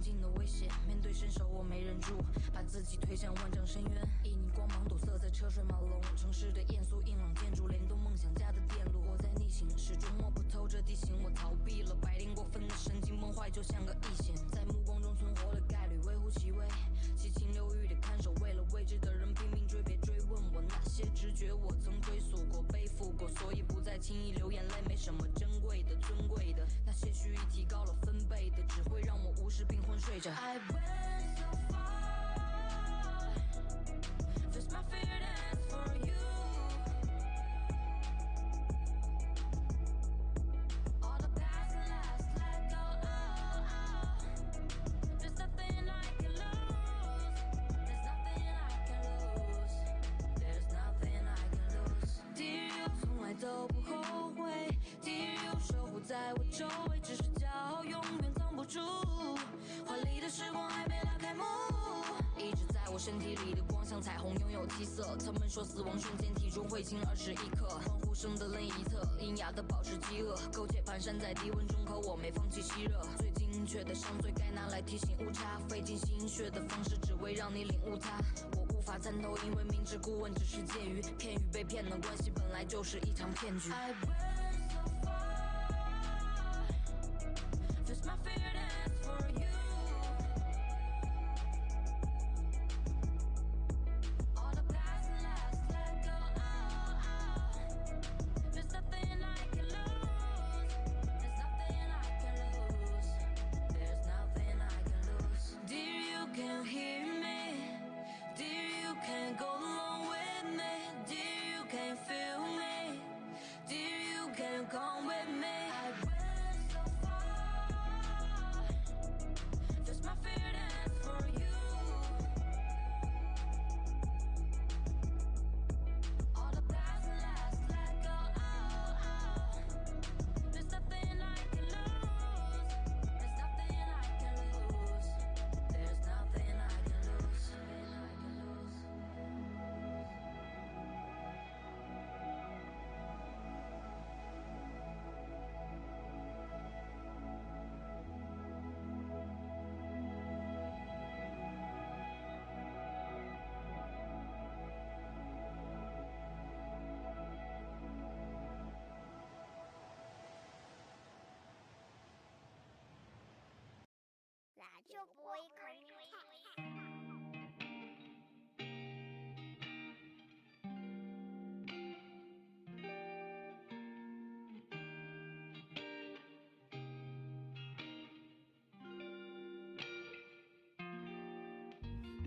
临近的危险，面对伸手我没忍住，把自己推向万丈深渊。旖旎光芒堵塞在车水马龙城市的艳俗硬朗建筑，联动梦想家的电路。我在逆行，始终摸不透这地形，我逃避了白天过分的神经崩坏，就像个异形，在目光中存活的概率微乎其微。其情的人拼命追，别追问我那些直觉，我曾追溯过、背负过，所以不再轻易流眼泪。没什么珍贵的、尊贵的，那些蓄意提高了分贝的，只会让我无视并昏睡着。I went so 身体里的光像彩虹，拥有七色。他们说死亡瞬间体重会轻二十一克。欢呼声的另一侧，阴哑的保持饥饿，苟且蹒跚在低温中，可我没放弃吸热。最精确的上罪该拿来提醒误差，费尽心血的方式只为让你领悟它。我无法参透，因为明知故问只是介于骗与被骗的关系，本来就是一场骗局。I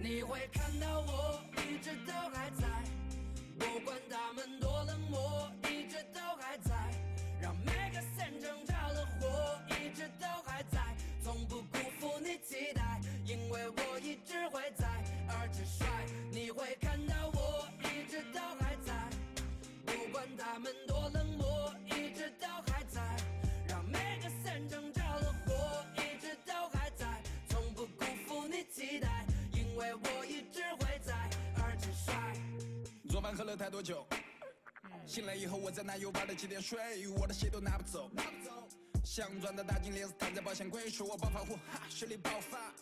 你会看到我一直都还在不管他们多冷漠。一直会在，而且帅。你会看到我一直都还在，不管他们多冷漠，一直都还在，让每个散争着了火，一直都还在，从不辜负你期待，因为我一直会在，而且帅。昨晚喝了太多酒，醒来以后我在那又玩了几点睡，我的鞋都拿不走。镶钻的大金链子躺在保险柜，说我暴发户，哈，实力爆发。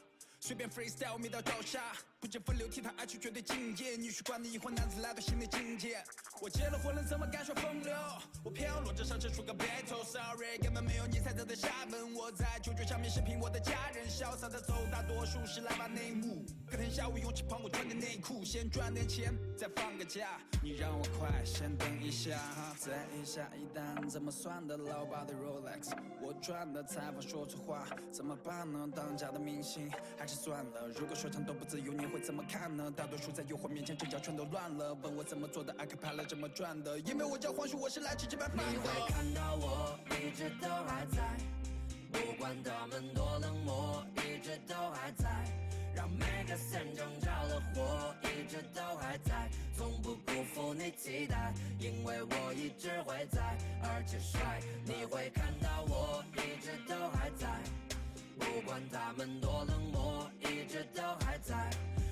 随便 freestyle 迷到倒下，不见风流倜傥，爱去绝对境界。你去管你已婚男子来到新的境界。我结了婚了，怎么敢说风流？我偏要裸着上车出个 battle，sorry，根本没有你猜测的下文。我在酒桌上面是凭我的家人，潇洒的走，大多数是来把内幕。隔天下午勇气帮我穿的内裤，先赚点钱，再放个假。你让我快，先等一下，再一下一单怎么算的？老爸的 Rolex，我赚的采访说错话怎么办呢？当家的明星还是算了。如果说唱都不自由，你会怎么看呢？大多数在诱惑面前阵脚全都乱了。问我怎么做的 a c a p e l l a 怎么赚的？因为我叫黄旭，我是来吃这碗饭你会。看到我一直都还在，不管他们多冷漠，一直都还在，让每个散争着了火，一直都还在，从不辜负你期待，因为我一直会在，而且帅。你会看到我一直都还在，不管他们多冷漠，一直都还在，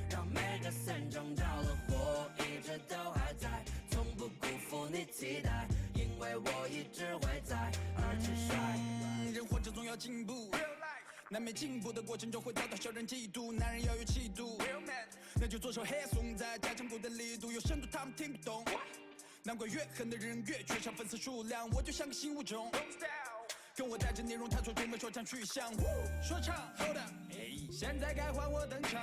让每个散争着了火，一直都还在，从不辜负你期待，因为我一直会在，而且帅。嗯人活着总要进步，难免进步的过程中会遭到小人嫉妒，男人要有气度。Real man，那就做首黑颂，在加强鼓的力度有深度，他们听不懂。难怪越狠的人越缺少粉丝数量，我就像个新物种。跟我带着内容探索中的说唱去向，说唱 hold up，现在该换我登场。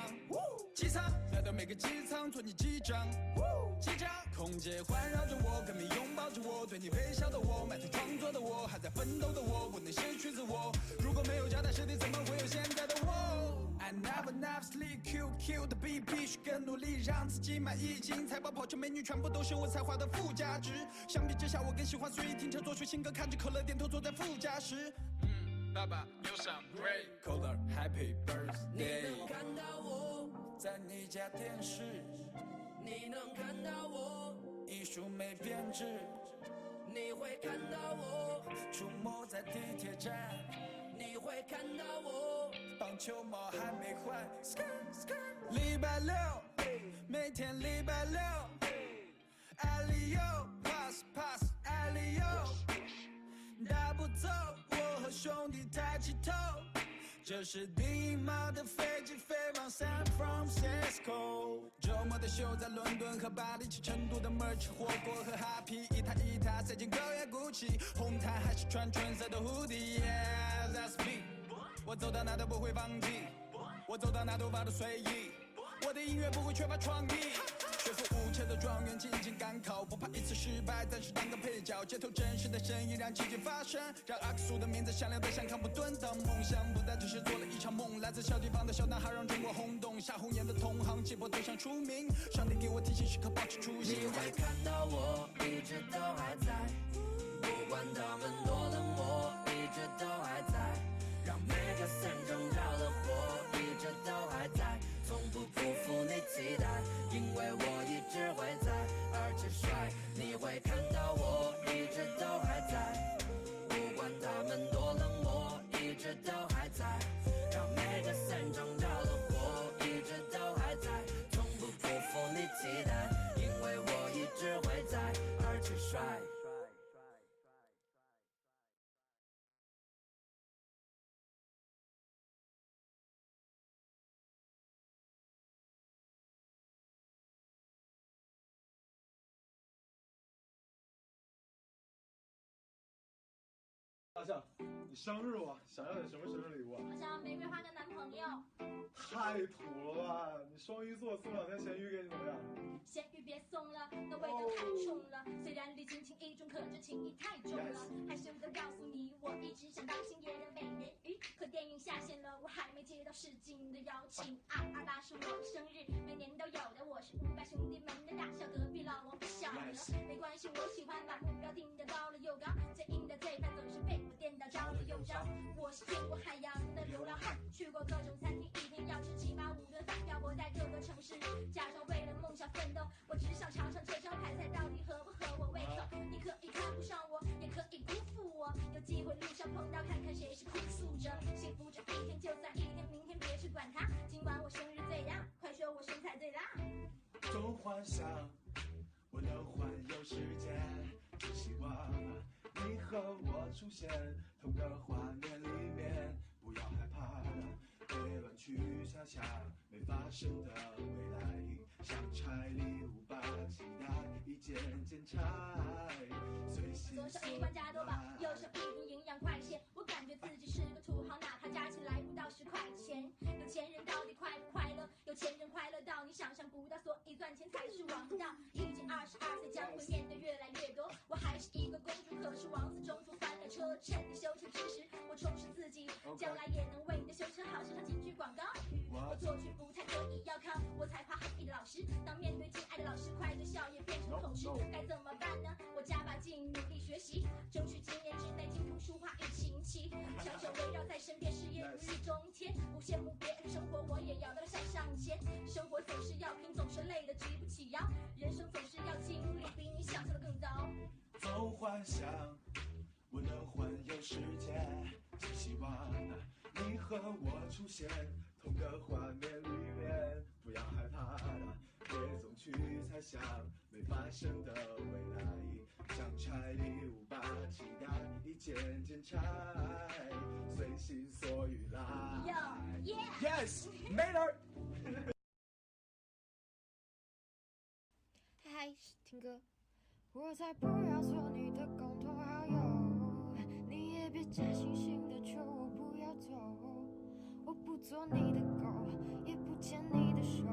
机舱来到每个机舱，做你机长。机长，空姐环绕着我，歌迷拥抱着我，对你微笑的我，埋头创作的我，还在奋斗的我，不能失去自我。如果没有脚踏实地，怎么会有现在的我？I never never sleep, Q Q 的 B 必须更努力，让自己满意。金银财宝、跑车、美女，全部都是我才华的附加值。相比之下，我更喜欢随意停车，做出新歌，看着可乐，点头坐在副驾驶。嗯，爸爸有上 Great Color Happy Birthday，你能看到我，在你家电视，你能看到我，艺术没变质，你会看到我，出没在地铁站，你会看到我，棒球帽还没换。礼拜六，每天礼拜六，艾利欧 pass pass 艾利欧，大步走，我和兄弟抬起头。这是第一码的飞机飞往 San Francisco，周末的秀在伦敦和巴黎，去成都的 merch 火锅和 happy，一塔一塔塞进狗也鼓起，红毯还是穿纯色的 hoodie，yeah that's me，我走到哪都不会放弃，我走到哪都发都随意，我的音乐不会缺乏创意。学富五车的状元，进京赶考，不怕一次失败，但是当个配角。街头真实的声音，让奇迹发生，让阿克苏的名字响亮得像康普顿的梦想，不再只是做了一场梦。来自小地方的小男孩，让中国轰动，杀红眼的同行，气魄都想出名。上帝给我提醒，时刻保持初你心。会看到我一直都还在，不管他们多冷漠，一直都还在，让每个森挣着了待，因为我一直会在，而且帅，你会看到我一直都还在，不管他们多冷漠，一直都大象，你生日了，想要点什么生日礼物啊？我想要玫瑰花跟男朋友，太土了吧！你双鱼座送两条咸鱼给你怎么样？咸鱼别送了，那味道太冲了。虽然礼轻情意重，可这情意太重了。害羞的告诉你，我一直想当星爷的美人鱼，可电影下线了，我还没接到试镜的邀请。二二八是我的生日，每年都有的。我是五百兄弟们的大小，隔壁老见过海洋的流浪汉，去过各种餐厅，一天要吃起码五顿饭，漂泊在各个城市，假装为了梦想奋斗。我只想尝尝这招牌菜到底合不合我胃口。你可以看不上我，也可以辜负我。有机会路上碰到，看看谁是哭诉者。幸福这一天就算一天，明天别去管它。今晚我生日最亮，快说我身材最辣。总幻想我能环游世界，只希望你和我出现同个画面里面，不要害怕，别乱去想象没发生的未来，像拆礼物把期待一件件拆，随心左手所一罐加多宝，爱右手一瓶营养快线。我感觉自己是个土豪，哪怕加起来不到十块钱。有钱人到底快不快乐？有钱人快乐到你想象不到，所以赚钱才是王道。已经二十二岁，将会面对越来越多。我还是一个公主，可是王子中途翻了车。趁你修车之时，我充实自己，将来也能为你的修车好市场进军广告语。我作曲不太可以，要靠我才华横溢的老师。当面对敬爱的老师，快乐笑也变成口吃，该怎么办呢？我加把劲，努力学习，争取今年之内精通书画与琴棋，小手围绕在身边，事业如日中天。不羡慕别人的生活，我也要能向上前。生活总是要拼，总是累得举不起腰。人生总是要经历，比你想象的更糟。总幻想我能环游世界，只希望你和我出现同个画面里面，不要害怕，别总去猜想没发生的未来，像拆礼物，把期待一件件拆，随心所欲来。Yo yeah，Yes, Maynard。嗨，听歌。我才不要做你的共同好友，你也别假惺惺的求我不要走。我不做你的狗，也不牵你的手，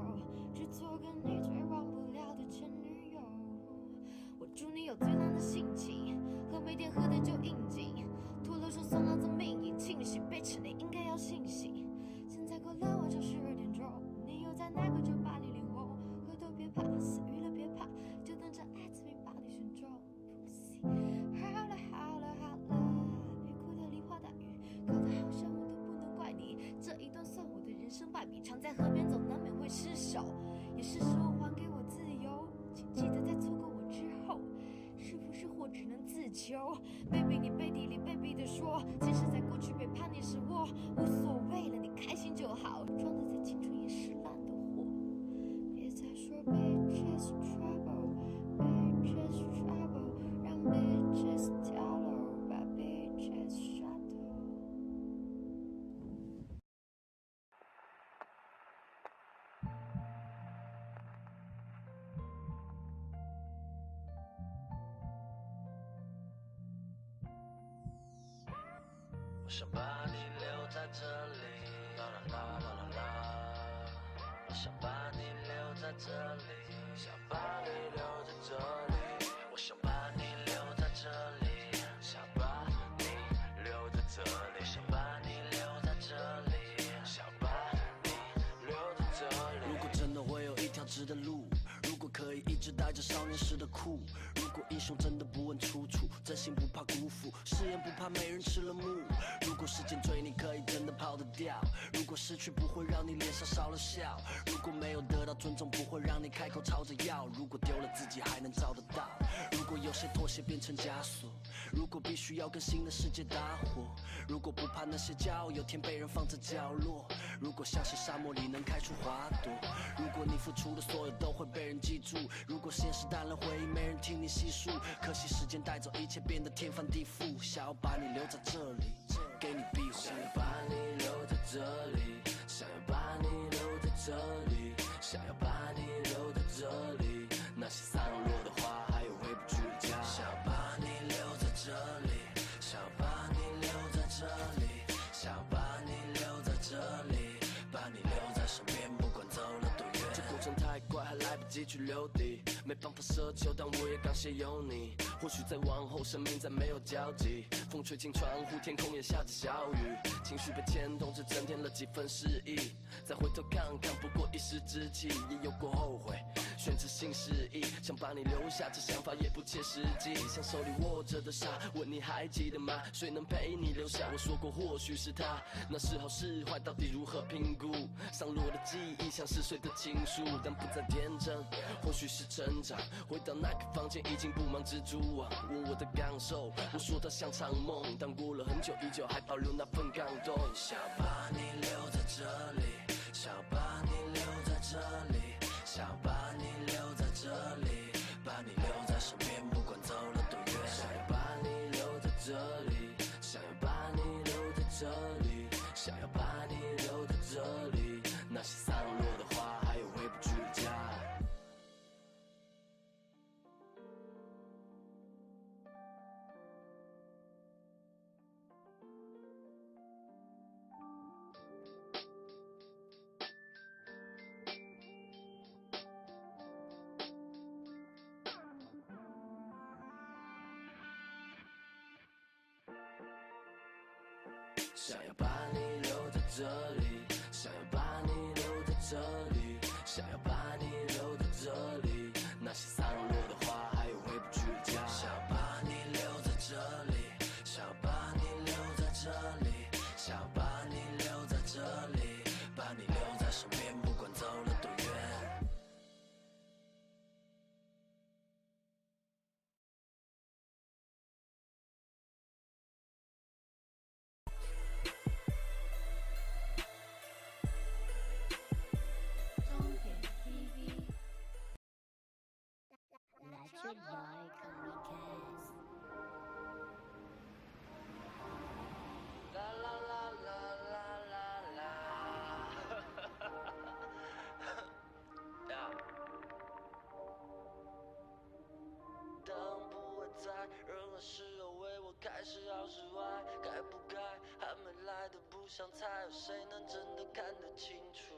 只做个你最忘不了的前女友。我祝你有最烂的心情，和每天喝的酒应景，脱了手算老子命硬，清醒被吃你应该要清醒。现在过了晚上十二点钟，你又在哪个酒无所谓了，你开心就好，装的再青春也是烂的货。别再说 bitches trouble，bitches trouble，让 bitches 跳楼，把 bitches 杀头。我想把你留在这里，啦啦啦啦啦啦。我想把你留在这里，想把你留在这里。我想把你留在这里，想把你留在这里，想把你留在这里，想把你留在这里。如果真的会有一条直的路，如果可以一直带着少年时的酷，如果英雄真的不问出处，真心不怕辜负，誓言不怕没人吃了木。如果时间追你可以真的跑得掉，如果失去不会让你脸上少了笑，如果没有得到尊重不会让你开口吵着要，如果丢了自己还能找得到，如果有些妥协变成枷锁，如果必须要跟新的世界搭伙，如果不怕那些骄傲有天被人放在角落，如果相信沙漠里能开出花朵，如果你付出的所有都会被人记住，如果现实淡了回忆没人听你技术，可惜时间带走一切变得天翻地覆，想要把你留在这里，给你庇护。想要把你留在这里，想要把你留在这里，想要快，还来不及去留底，没办法奢求，但我也感谢有你。或许在往后，生命再没有交集，风吹进窗户，天空也下着小雨，情绪被牵动，只增添了几分失意。再回头看看，不过一时之气，也有过后悔。选择性失忆，想把你留下，这想法也不切实际。像手里握着的沙，问你还记得吗？谁能陪你留下？我说过或许是他，那是好是坏，到底如何评估？上落的记忆像是碎的情书，但不再天真，或许是成长。回到那个房间，已经布满蜘蛛网。问我的感受，我说它像场梦，但过了很久，依旧还保留那份感动。想把你留在这里，想把你留在这里，想把你留在这里，把你留在身边，不管走了多远。想要把你留在这里，想要把你留在这里，想要把你留在这里，想要把你留在这里，想要把你 on my comicast. La la 任何时候为我开始要之外，该不该还没来的不想猜，有谁能真的看得清楚？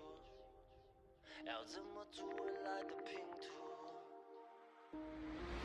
要怎么做未来的拼图？うん。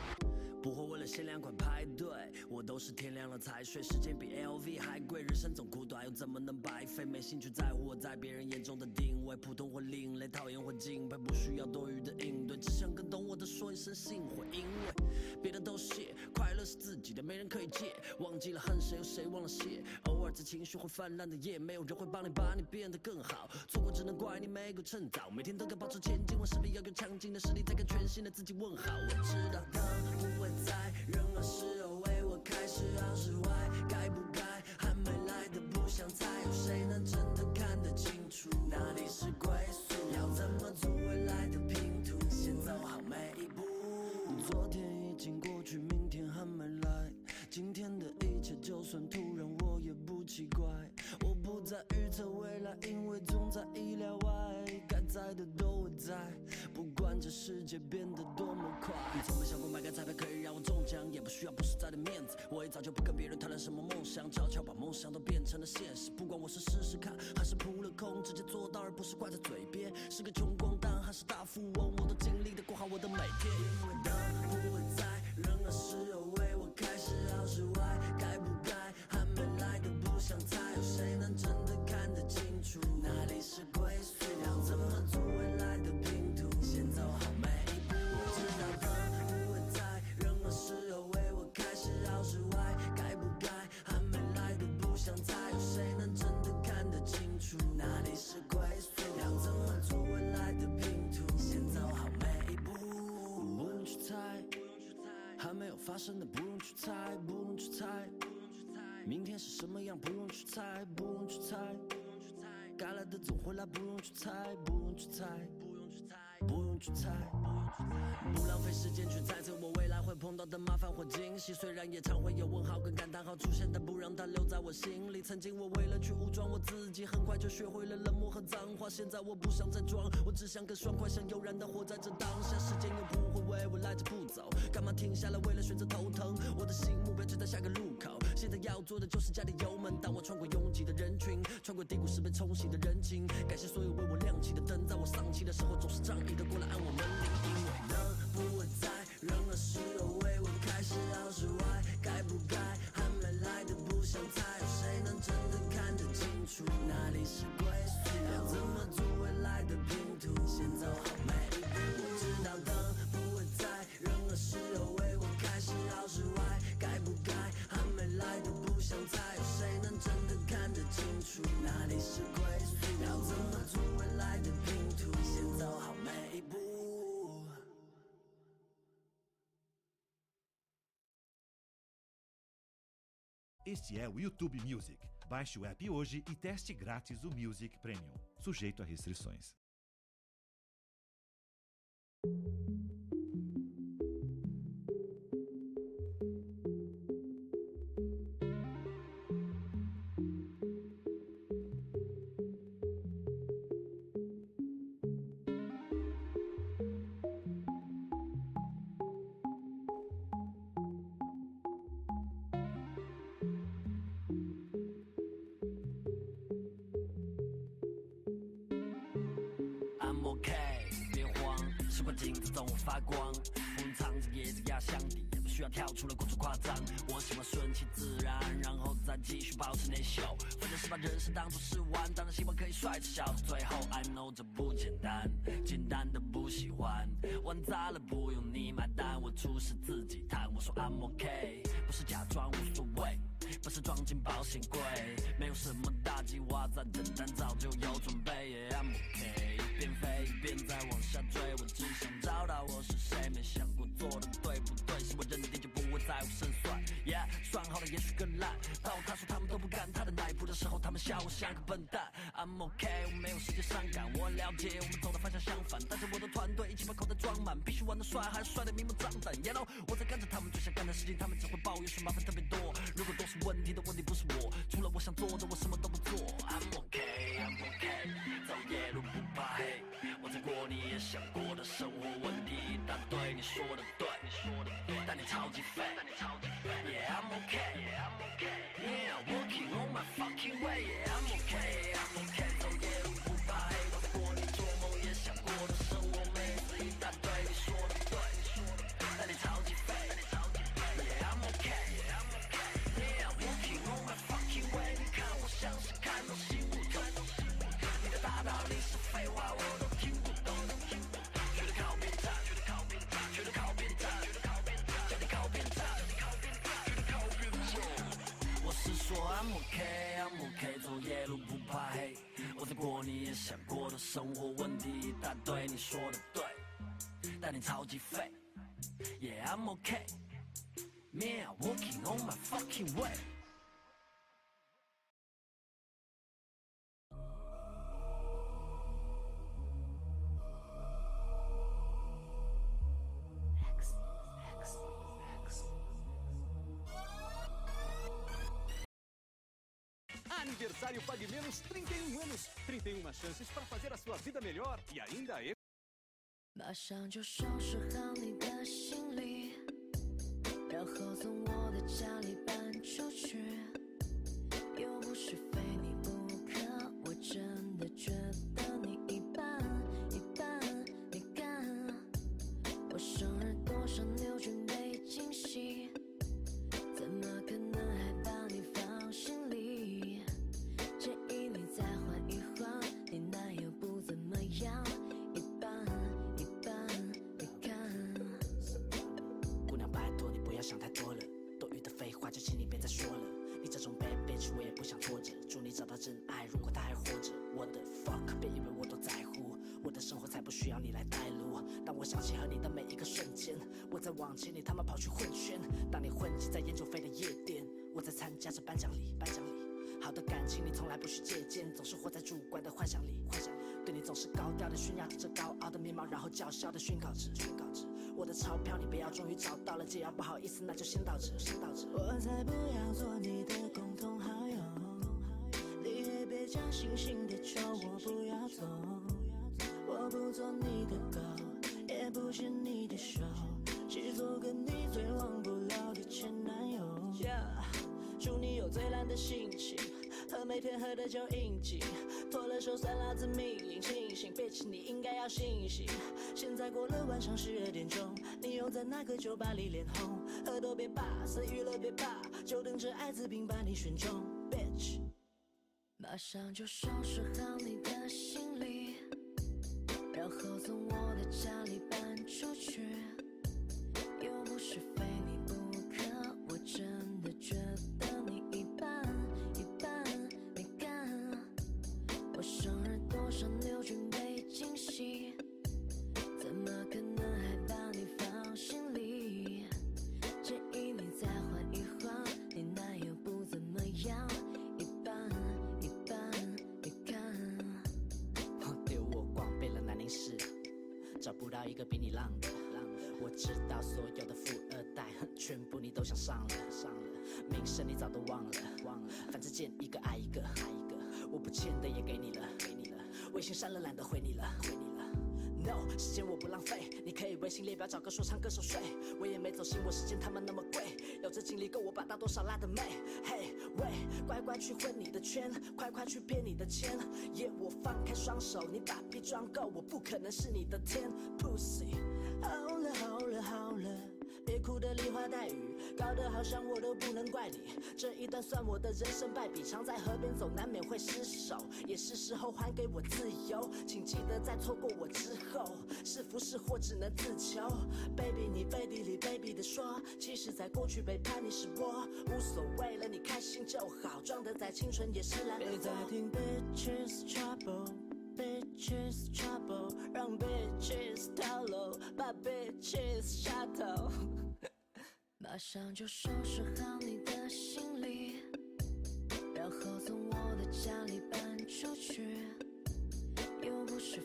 不会为了限量款排队，我都是天亮了才睡。时间比 LV 还贵，人生总苦短，又怎么能白费？没兴趣在乎我在别人眼中的定位，普通或另类，讨厌或敬佩，不需要多余的应对，只想跟懂我的说一声幸会。因为别的都谢，快乐是自己的，没人可以借。忘记了恨谁，有谁忘了谢？偶尔在情绪会泛滥的夜，没有人会帮你把你变得更好。错过只能怪你没够趁早，每天都该保持前进，我势必要有强劲的实力，再跟全新的自己问好。我知道灯不会在任何时候为我开，十好十坏，该不该还没来的不想猜，有谁能真的看得清楚哪里是归宿？要怎么组未来的拼图？先走好每一步。昨天已经过去，明天还没来，今天的一切就算突然，我也不奇怪。我不再预测未来，因为总在意料外，该在的都会在，不管这世界变得多么快。需要不实在的面子，我也早就不跟别人谈论什么梦想，悄悄把梦想都变成了现实。不管我是试试看，还是扑了空，直接做到，而不是挂在嘴边。是个穷光蛋还是大富翁，我都尽力的过好我的每天。发生的不用去猜，不用去猜。不用去猜明天是什么样不用去猜，不用去猜。该来的总会来，不用去猜，不用去猜，不用去猜。不浪费时间去猜测我未来会碰到的麻烦或惊喜，虽然也常会有问号跟感叹号出现，但不让它留在我心里。曾经我为了去武装我自己，很快就学会了冷漠和脏话。现在我不想再装，我只想更爽快，想悠然的活在这当下。时间又不会为我赖着不走，干嘛停下来为了选择头疼？我的新目标就在下个路口，现在要做的就是加点油门。当我穿过拥挤的人群，穿过低谷时被冲洗的人情，感谢所有为我亮起的灯，在我丧气的时候总是仗义的过来按我门铃。因为灯不会在任何时候为我开，是好是坏，该不该还没来的不想猜，有谁能真的看得清楚哪里是归宿？要怎么组未来的拼图？先走好每 Este é o YouTube Music. Baixe o app hoje e teste grátis o Music Premium, sujeito a restrições. 有准备。也 I'm OK，一边飞一边在往下坠，我只想找到我是谁，没想过做的对不对，是我认定就不会在乎胜算。Yeah，算好了也许更烂，当我他说他们都不敢踏的那一步的时候，他们笑我像个笨蛋。I'm OK，我没有时间伤感，我了解我们走的方向相反，带着我的团队一起把口袋装满，必须玩的帅，还帅的明目张胆。You know，我在干着他们最想干的事情，他们只会抱怨说麻烦特别多。如果都是问题的问题不是我，除了我想做的，我什么都不做。I'm OK，I'm OK，走夜路不怕黑，我在过你也想过的生活问题，一大堆你说的对，但你超级废。Yeah I'm okay, yeah working on my fucking way. Yeah I'm okay, I'm okay，走夜夜路不怕黑，我在过你也想过的生活问题一大堆，你说的对，但你超级废。Yeah I'm okay, man I'm walking on my fucking way。Aniversário Pague Menos 31 anos. 31 chances para fazer a sua vida melhor e ainda é 马上就收拾好你的 需要你来带路。当我想起和你的每一个瞬间，我在往前，你他妈跑去混圈。当你混迹在烟酒飞的夜店，我在参加着颁奖礼，颁奖礼。好的感情你从来不需借鉴，总是活在主观的幻想里，幻想。对你总是高调的炫耀着高傲的面貌，然后叫嚣的宣告着，宣告着。我的钞票你不要，终于找到了，既然不好意思，那就先到这，先到这。我才不要做你的共同好友，你也别假惺惺的求我不要走。我不做你的狗，也不牵你的手，只做个你最忘不了的前男友。Yeah，祝你有最烂的心情和每天喝的酒应景，脱了手算老子命令清醒，bitch 你应该要醒醒。现在过了晚上十二点钟，你又在那个酒吧里脸红，喝多别怕，死娱乐别怕，就等着艾滋病把你选中，bitch。马上就收拾好你的行李，回你了，回你了。No，时间我不浪费，你可以微信列表找个说唱歌手睡，我也没走心，我时间他妈那么贵，有这精力够我把大多少拉的妹。Hey，喂，乖乖去混你的圈，快快去骗你的钱。耶、我放开双手，你把逼装够，我不可能是你的天，pussy。好了好了好了，雨，搞得好像我都不能怪你。这一段算我的人生败笔，常在河边走，难免会失手，也是时候还给我自由。请记得在错过我之后，是福是祸只能自求。baby，你背地里卑鄙的说，其实在过去背叛你是我，无所谓了，你开心就好，装的再清纯也是懒得别再听 bitches trouble。Bitches trouble，让 bitches 跳楼，把 bitches 杀头。马上就收拾好你的行李，然后从我的家里搬出去。又不是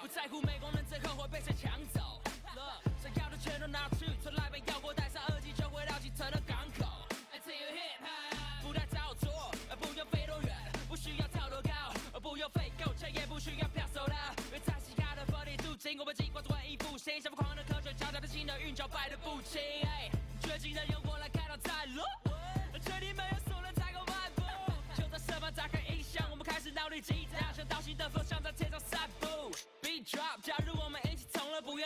不在乎美工人最后会被谁抢走。想要的全都拿去，从来杯药锅，带上耳机就回到启程的港口。I tell you hip hop，不太造作，不用飞多远，不需要跳多高，不用费够钱，也不需要票手了。因为在西亚的风里镀金，我们尽管做文艺复兴，像疯狂的科学家，的新的韵脚摆的不轻。绝境的用我来开导在路，这里没有所人太过漫步。就在设防打开音响，我们开始脑力激荡，像导行的风向在天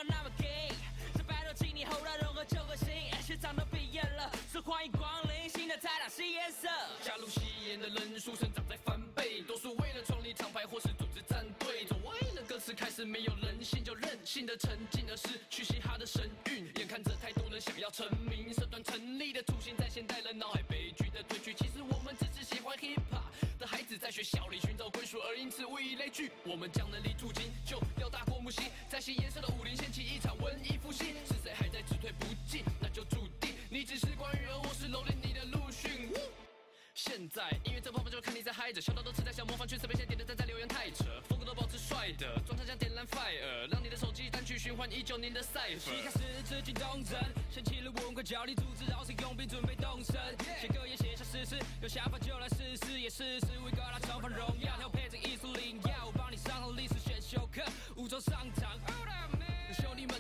那么 gay。这 battle 请你后来融合旧和新，学长都毕业了，说欢迎光临新的泰达新颜色。加入吸烟的人数生长在翻倍，多数为了创立厂牌或是组织战队，总为了歌词开始没有人性就任性的沉浸，而失去嘻哈的神韵。眼看着太多人想要成名，社团成立的雏形在现代人脑海悲剧的褪去。其实我们只是喜欢 hip hop 的孩子，在学校里寻找归属，而因此物以类聚。我们将能力铸金，就就看你在嗨着，小到都吃在想模仿，全是被先点的赞在留言太扯，风格都保持帅的，状态像点燃 fire，让你的手机单曲循环一九年的 cipher。一开始自己动人，掀起了文化焦虑，组织饶舌佣兵准备动身，写歌也写下诗词，有想法就来试试，也试试 we got 重返荣耀，调配着艺术灵药，我帮你上好历史选修课，五洲上场。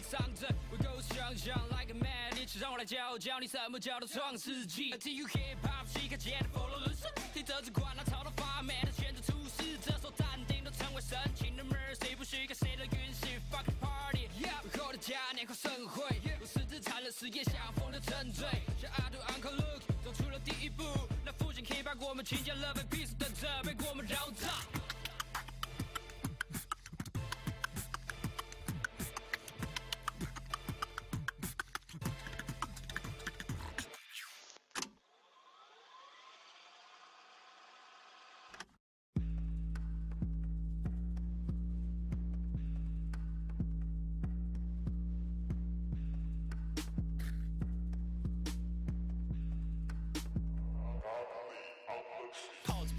兄弟们唱着，We go 想象 like a man，一起让我来教教你什么叫做创世纪。Tell you hip hop 是一个节的 follow 人生，听着这管那吵到发霉的选择出世，这首淡定都成为深情的 mercy，不需要谁的允许，fuck party。后的嘉年华盛会，我狮子缠了事业下风的沉醉，像 I do Uncle Luke 走出了第一步，那父亲 hip hop 我们倾尽了被 peace 等着被我们绕炸。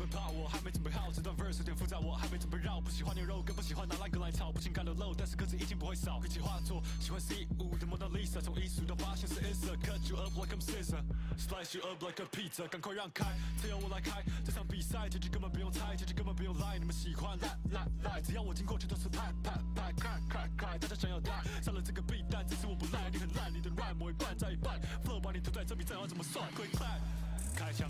怕我，还没准备好，这段 verse 有点复杂，我还没准备绕。不喜欢牛肉，更不喜欢拿烂梗来炒，不情感流露，但是歌词已经不会少。一起画作，喜欢 C 五的蒙娜丽莎，从一数到八像是 Isa。Cut you up like I'm scissor，slice you up like a pizza，赶快让开，这由我来开。这场比赛结局根本不用猜，结局根本不用赖，你们喜欢赖赖赖，只要我经过全都是拍拍拍，开开开，大家想要带上了这个 beat，但只是我不赖，你很烂，你的 rhyme 我一半再一半，flow 把你涂在这笔账要怎么算？Quick clap，开枪。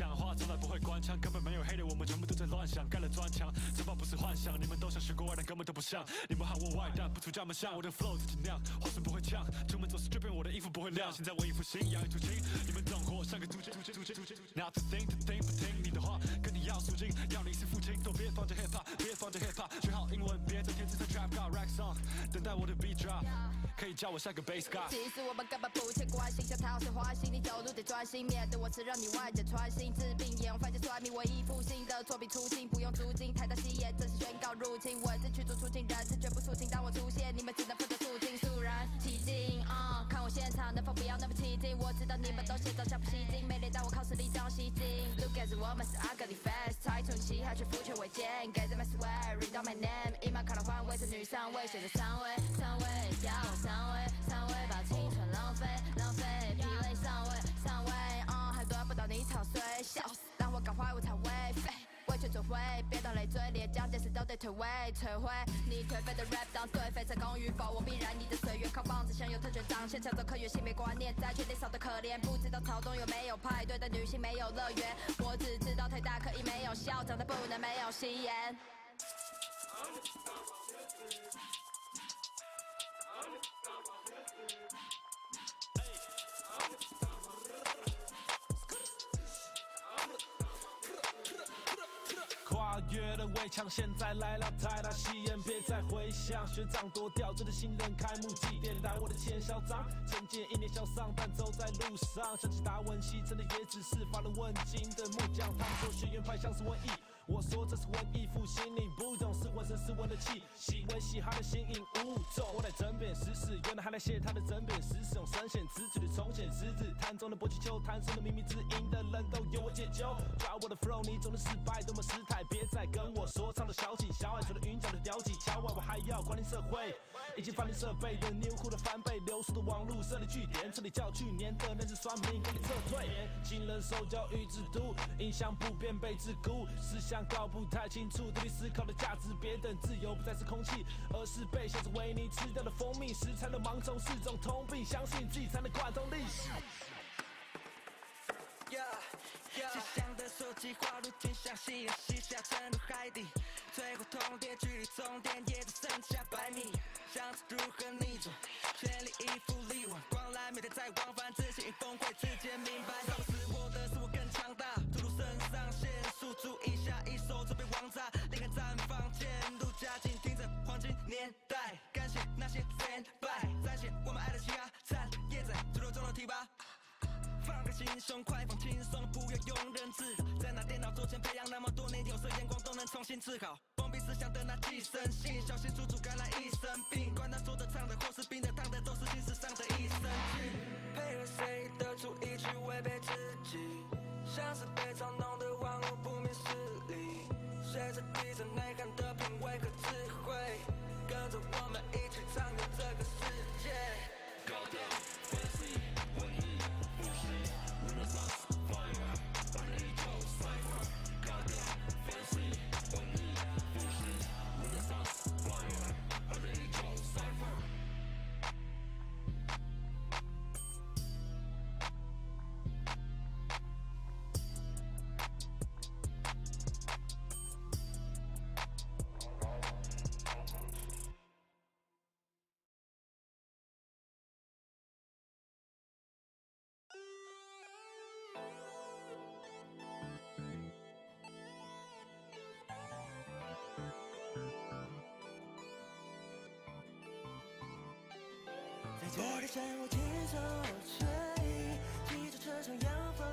讲话从来不会关腔，根本没有黑的，我们全部都在乱想。盖了砖墙，城堡不是幻想，你们都想学国外，但根本都不像。你们喊我外蛋，不出家门像我的 flow 自己酿，话术不会呛，出门总是 dripping，我的衣服不会亮。现在我一副新，养一图情，你们懂我像个租金，租金，租金，租金。Not to think to think 不听你的话，跟你要赎金，要你是父亲，都别放着 hip hop，别放着 hip hop，学好英文，别整天只在 trap god rap song，等待我的 beat drop，可以叫我下个 bass guy。其实我们根本不欠关心，想讨谁欢心，你走路得专心，面对我只让你外界穿心，治病眼犯贱算命，文艺复兴的作品出清，不用租金，台大戏也正式宣告入侵，文字驱逐出境，人是绝不出境，当我出现，你们只能负责肃静，肃然起敬啊！看我现场能否不要那么起劲？我知道你们都写照相不吸睛，没脸但我靠实力当吸睛。Look at 我们是 ugly face，太冲气还却父权违建，Get my swear，read out my name，一马卡的换位是女上位，选择上位，上位叫我上位，退位，退回你颓废的 rap 当对废，成功与否我必然你的岁月，靠棒子享有特权彰显，抢走科学性别观念，在圈内少得可怜，不知道草东有没有派对的女性没有乐园，我只知道太大可以没有校长，但不能没有吸烟。的围墙，现在来了太大戏演，别再回想。学长多吊着的新人开幕祭奠，来我的前嚣张。曾经一脸嚣张，但走在路上，想起达文西，真的也只是发了问津的木匠。他们说学院派像是瘟疫，我说这是文艺复兴，你不懂是浑身是温的气息，为嘻哈的新颖物种。我来争辩时事，原来还来写他的争辩时事，用神仙词句的重现实质，坛中的搏气球，弹出的秘密之音的人都由我解救。抓我的 flow，你总是失败，多么失态，别再跟我说唱的小气。小，爱除了云脚的调技巧，外我还要管理社会。已经翻新设备的牛户的翻倍，流速的网路设立据点，这里叫去年的那只酸民给你撤退。新人受教育制度，影响，普遍被桎梏，思想搞不太清楚，独立思考的价值，别等自由不再是空气，而是被限制为你吃掉的蜂蜜。食材的盲从是种通病，相信自己才能贯通历史。Yeah，吉祥的手机滑入金像夕阳西下沉入海底，最后通牒距离终点也只剩下百米，想着如何逆转，全力以赴力挽狂澜，每天在往返，自信与崩溃之间明白，杀不死我的是我更强大，吐露肾上腺素，注意下一手准备王炸，灵感绽放，渐入佳境，听着黄金年代，感谢那些先辈，展现我们爱的气压，产业在主流中的提拔。心胸，快放轻松，不要庸人自扰。在那电脑桌前培养那么多年，有色眼光都能重新治好。封闭思想的那寄生性，小心处处感染一身病。管他说的唱的或是冰的烫的，都是心事上的益生菌。配合谁的主意去违背自己，像是被操弄的万物不明事理。随着低沉内涵的品味和智慧，跟着我们一起畅游这个世界。在这里生活轻松而惬意，骑着车上扬风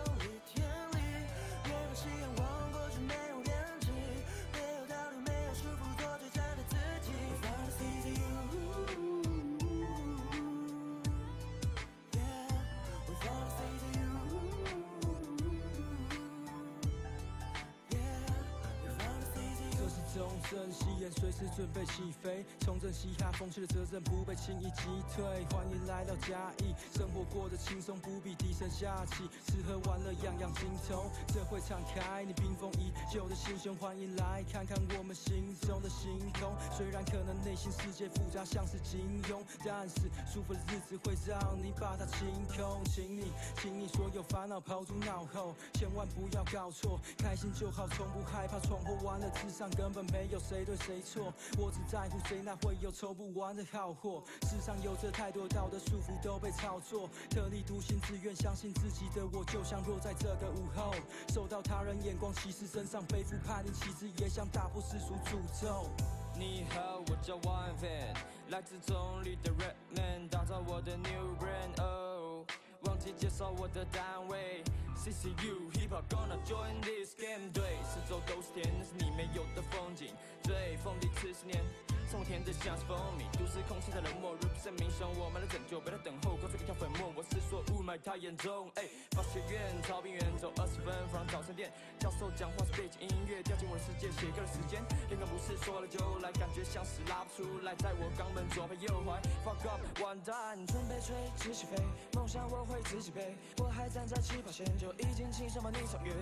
这是重症戏演，随时准备起飞。重振嘻哈风气的责任不被轻易击退。欢迎来到嘉义，生活过得轻松，不必低声下气，吃喝玩乐样样精通。这会敞开你冰封已久的心胸，欢迎来看看我们心中的星空。虽然可能内心世界复杂像是金庸，但是舒服的日子会让你把它清空。请你，请你所有烦恼抛诸脑后，千万不要搞错，开心就好，从不害怕闯祸。完了，世上根本没有谁对谁错，我只在乎谁，那会有抽不完的好货。世上有着太多道德束缚都被炒作，特立独行，只愿相信自己的我，就像落在这个午后，受到他人眼光歧视，身上背负叛逆旗帜，也想打破世俗诅咒。你好，我叫 One Fan，来自中立的 Rap Man，打造我的 New Brand。哦，忘记介绍我的单位，CCU Hip Hop gonna join this game。对，四周都是甜，那是你没有的风景。最封闭四十年，生活甜得像是蜂蜜，都市空气太冷漠，represent 民生，我们的拯救，别来等候，高出一条粉末。我是说雾霾太严重，哎，法学院超边缘，走二十分 from 早餐店，教授讲话是背景音乐，掉进我的世界，写歌的时间，灵感不是说来就来，感觉像是拉不出来，在我肛门左拍右怀，fuck up，完蛋，准备吹直起飞，梦想我会自己背，我还站在起跑线，就已经轻松把你超越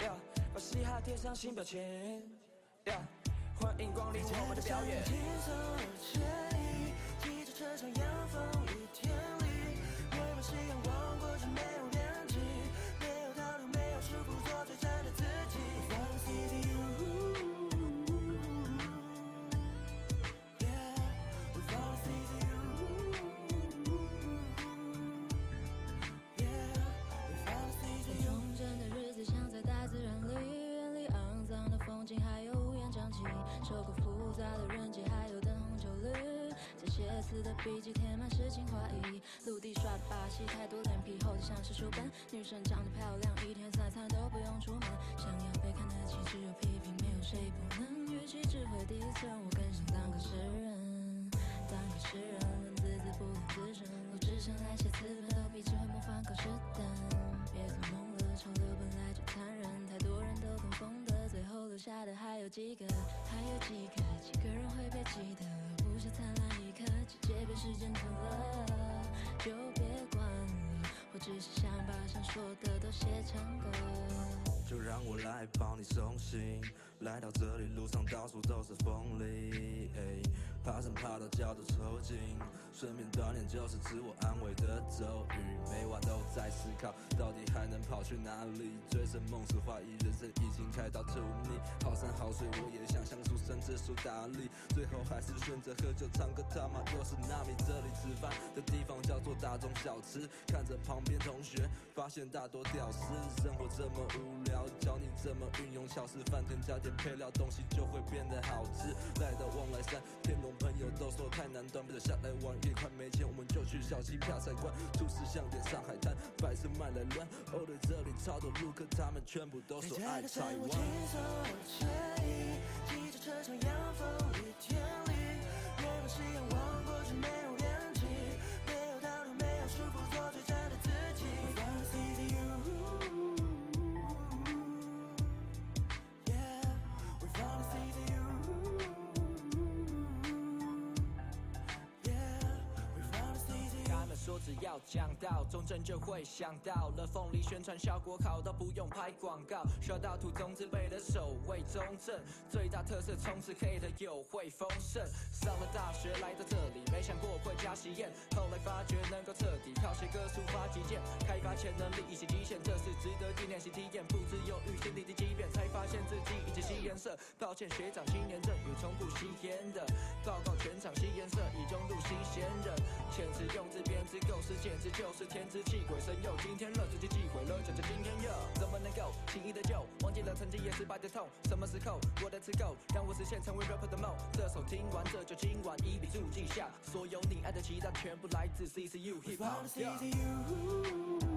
，yeah，把嘻哈贴上新标签，yeah，欢迎光临我们的表演。轻松而惬意，骑着车上阳风雨天里，远方夕阳望过去没在写词的笔记填满诗情画意，陆地耍的把戏太多脸皮厚的像是书本。女生长得漂亮，一天三餐都不用出门。想要被看得起，只有批评，没有谁不能。与其只会低沉，我更想当个诗人。当个诗人，能自字不能自声，我只想来写词本，都比只会模仿考试等。别做梦了，潮流本来就残忍，太多人都跟风的，最后留下的还有几个？还有几个？几个人会被记得？不留下灿烂刻，直接被时间吞了，就别管了。我只是想把想说的都写成歌。就让我来帮你送行。来到这里，路上到处都是风铃，哎爬山爬到脚都抽筋，顺便锻炼就是自我安慰的咒语。每晚都在思考，到底还能跑去哪里？醉生梦死，怀疑人生已经开到荼蘼。好山好水我也想享受，甚至苏打理，最后还是选择喝酒唱歌。他妈又是纳米，这里吃饭的地方叫做大众小吃。看着旁边同学，发现大多屌丝，生活这么无聊，教你怎么运用巧思，饭店加点配料，东西就会变得好吃。来到望来山，天龙朋友都说太难断，不得下来玩，也快没钱，我们就去小溪啪才关。出事像点上海滩，摆设卖来乱。哦对，这里超多路客，他们全部都说爱台湾。要讲到中正就会想到了凤梨宣传效果好到不用拍广告，刷到土种子背的守卫中正，最大特色从此 K 的友会丰盛。上了大学来到这里，没想过会加实验，后来发觉能够彻底靠写歌抒发己见，开发潜能力一些极限，这是值得纪念新体验，不只有预先历经激变，才发现自己已经吸颜色。抱歉学长，青年证有从不吸烟的，报告全场吸颜色已中入新鲜人，遣词用字编织构思，简直就是天之气鬼神又。今天乐，自己忌讳了，就在今天哟，怎么能够轻易的就忘记了曾经也失败的痛？什么时候我的词够让我实现成为 rapper 的梦？这首听完这就今晚一笔注记下，所有你爱的期待全部来自 CCU hip hop。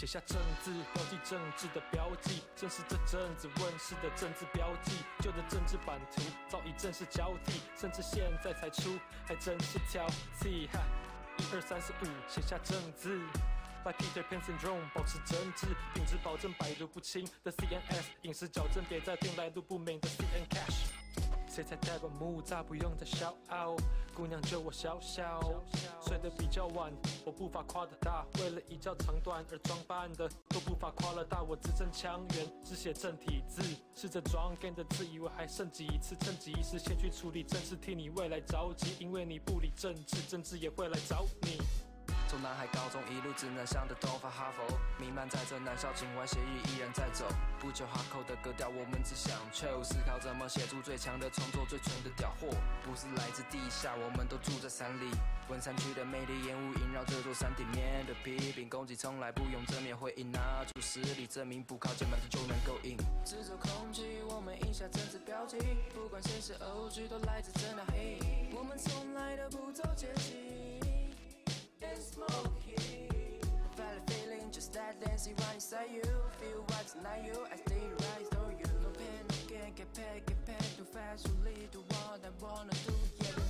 写下政治，标记政治的标记，正是这阵子问世的政治标记。旧的政治版图早已正式交替，甚至现在才出，还真是挑剔。哈，一二三四五，写下政治。Like Peter Pan syndrome，保持真挚，品质保证百毒不侵的 CNS，饮食矫正别再听来路不明的 CN Cash。谁才代表木栅不用再骄傲，姑娘就我小小，睡得比较晚，我步伐跨得大，为了一觉长短而装扮的都步伐跨了大，我字正腔圆，只写正体字，试着装 g 的自，以为还剩几次，趁机一时先去处理正事，替你未来着急，因为你不理政治，政治也会来找你。从南海高中一路指南向的东方哈佛，弥漫在这南校情怀协议依然在走。不求哈口的格调，我们只想求思考怎么写出最强的创作，最纯的屌货。不是来自地下，我们都住在山里。文山区的美丽烟雾萦绕这座山顶，面对批评攻击，从来不用正面回应，拿出实力证明，不靠键盘就能够赢。制造空气，我们印下政治标记，不管谁是 OG，都来自真的黑。我们从来都不走捷径。And smoky. Valley feeling just that dancing right inside you. Feel what's not you, I stay right through you. No pain, no gain, get paid, get paid too fast. You lead to what I wanna do,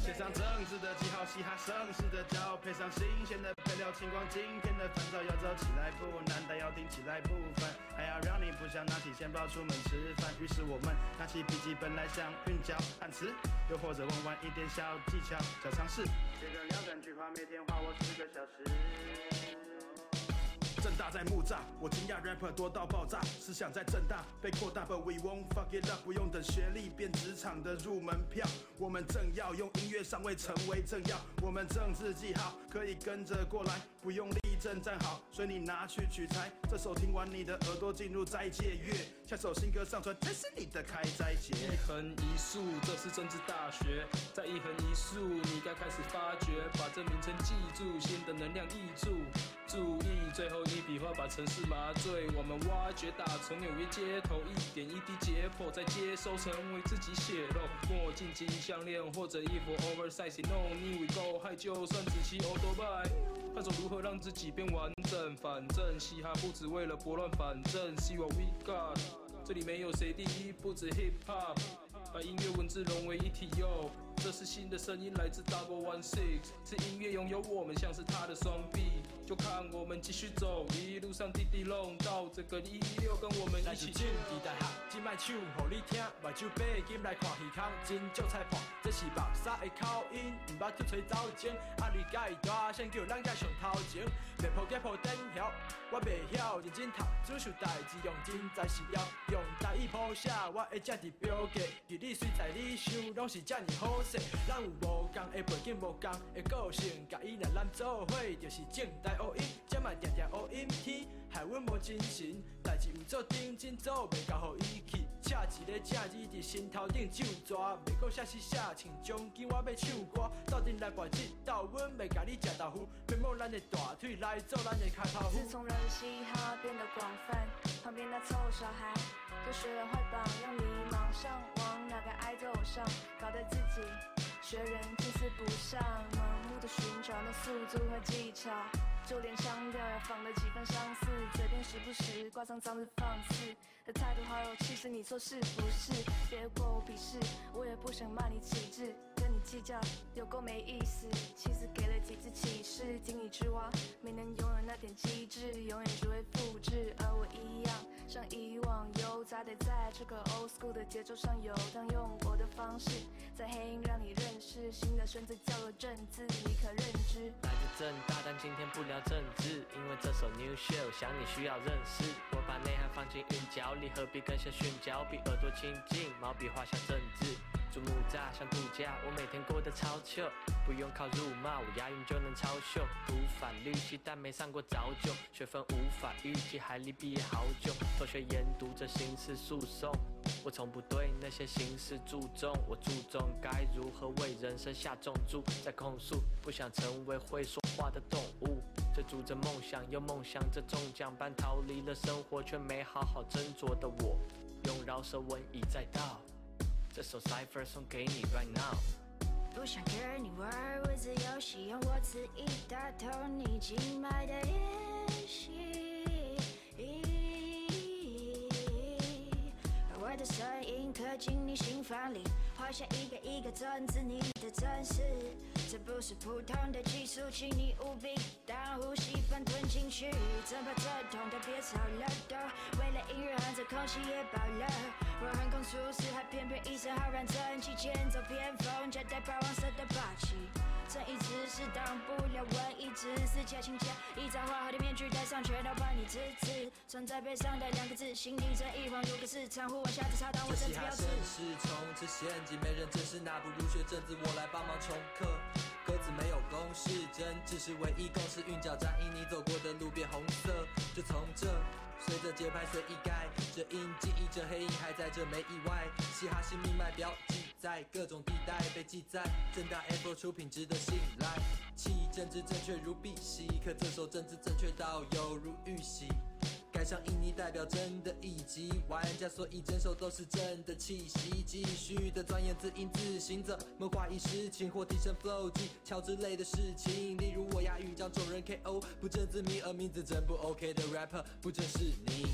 写上政治的记号，嘻哈盛世的骄傲，配上新鲜的配料，清光今天的烦躁要走起来不难，但要听起来不烦，还要让你不想拿起钱包出门吃饭。于是我们拿起笔记本来想韵脚汉词，又或者玩玩一点小技巧、小尝试。写个两三句话，每天花我四个小时。大在木栅，我惊讶 rapper 多到爆炸，思想在正大被扩大，but we won't fuck it up，不用等学历变职场的入门票，我们正要用音乐上位成为政要，我们政治记好，可以跟着过来，不用立正站好，随你拿去取材。这首听完你的耳朵进入斋戒月，下首新歌上传这是你的开斋节。一横一竖，这是政治大学。在一横一竖，你该开始发掘，把这名称记住，新的能量溢注。注意最后一笔画，把城市麻醉。我们挖掘打从纽约街头，一点一滴解剖，再接收，成为自己血肉。墨镜、金项链或者衣服 oversize no need we go，还就算只骑 old bike，探索如何让自己变完整。反正嘻哈不只为了拨乱反正，See what we got。这里没有谁第一，不止 hip hop，把音乐文字融为一体哟。这是新的声音，来自 Double One Six，是音乐拥有我们，像是他的双臂。就看我们继续走，一路上滴滴弄到这个一六，跟我们一起进地大学，今摆唱互你听，目睭闭紧来看鱼空，真足彩破。这是目屎的口音，毋捌去吹走精。啊，你介大声叫咱家上头前，别铺盖铺灯晓，我袂晓认真读，做事代志用真才是了，用台语谱。写，我会遮伫标记。伫你随在你想，拢是遮尔好势。咱有无共的背景，无共的个性，甲伊若咱做伙，就是正台。乌音，这嘛定定乌音天，害阮无精神。代志有做定真做，袂交互伊去。写一个正字伫心头顶就抓，袂搁写诗写唱，将今我要唱歌。斗阵来跋一斗，阮袂甲你食豆腐，别摸咱的大腿来做咱的脚头。自从人嘻哈变得广泛，旁边那臭小孩都学了坏榜样，迷茫上往哪个爱豆上，搞得自己学人近似不上，盲目的寻找那速度和技巧。就连腔调也仿得几分相似，嘴边时不时挂上脏字放肆的态度，好有气势。你说是不是？别过我鄙视，我也不想骂你体质，计较有够没意思。妻子给了几次启示，井底之蛙没能拥有那点机智，永远只会复制。而我一样，像以往游杂得在这个 old school 的节奏上游荡，用我的方式在黑音让你认识新的选择，叫做政治，你可认知？来自正大，但今天不聊政治，因为这首 new show 想你需要认识。我把内涵放进韵脚里，何必跟下训脚？比耳朵亲近，毛笔画下政治。住木栅像度假，我每天过得超糗，不用靠辱骂，我押韵就能超秀。读法律系，但没上过早九，学分无法预计，还离毕业好久。同学研读着刑事诉讼，我从不对那些形式注重，我注重该如何为人生下重注。在控诉，不想成为会说话的动物，追逐着梦想，又梦想着中奖般逃离了生活，却没好好斟酌的我，用饶舌文以载道。这首 Cipher 送给你 right now。不想跟你玩文字游戏，用我词意打通你静脉的演习。我的声音刻进你心房里，画下一个一个政治，你的真实。这不是普通的技术，请你务必当去。正怕正痛的别吵了都，为了音乐含着空气也饱了。我横空出世，还偏偏一身浩然正气，剑走偏锋，夹带霸王色的霸气。正义之士挡不了文艺之士，假情假一张画好的面具戴上，全都把你支持。存在背上的两个字，心底正义恍如个市场，呼唤下次插当我政治标志。是从此陷阱，没人正视，那不如学政治，我来帮忙重刻。歌词没有公式，真只是唯一公式。韵脚沾印你走过的路变红色，就从这随着节拍随意改。这音记忆着黑影还在这没意外。嘻哈新命脉标记在各种地带被记载。正大 Apple 出品值得信赖。气政治正确如碧玺，可这首政治正确到犹如玉玺。盖上印尼代表真的一级玩家，所以整首都是真的气息。继续的钻研字音字形，怎么划一时情或提升 flow 技巧之类的事情。例如我押韵将众人 KO，不正自明而名字真不 OK 的 rapper，不正是你。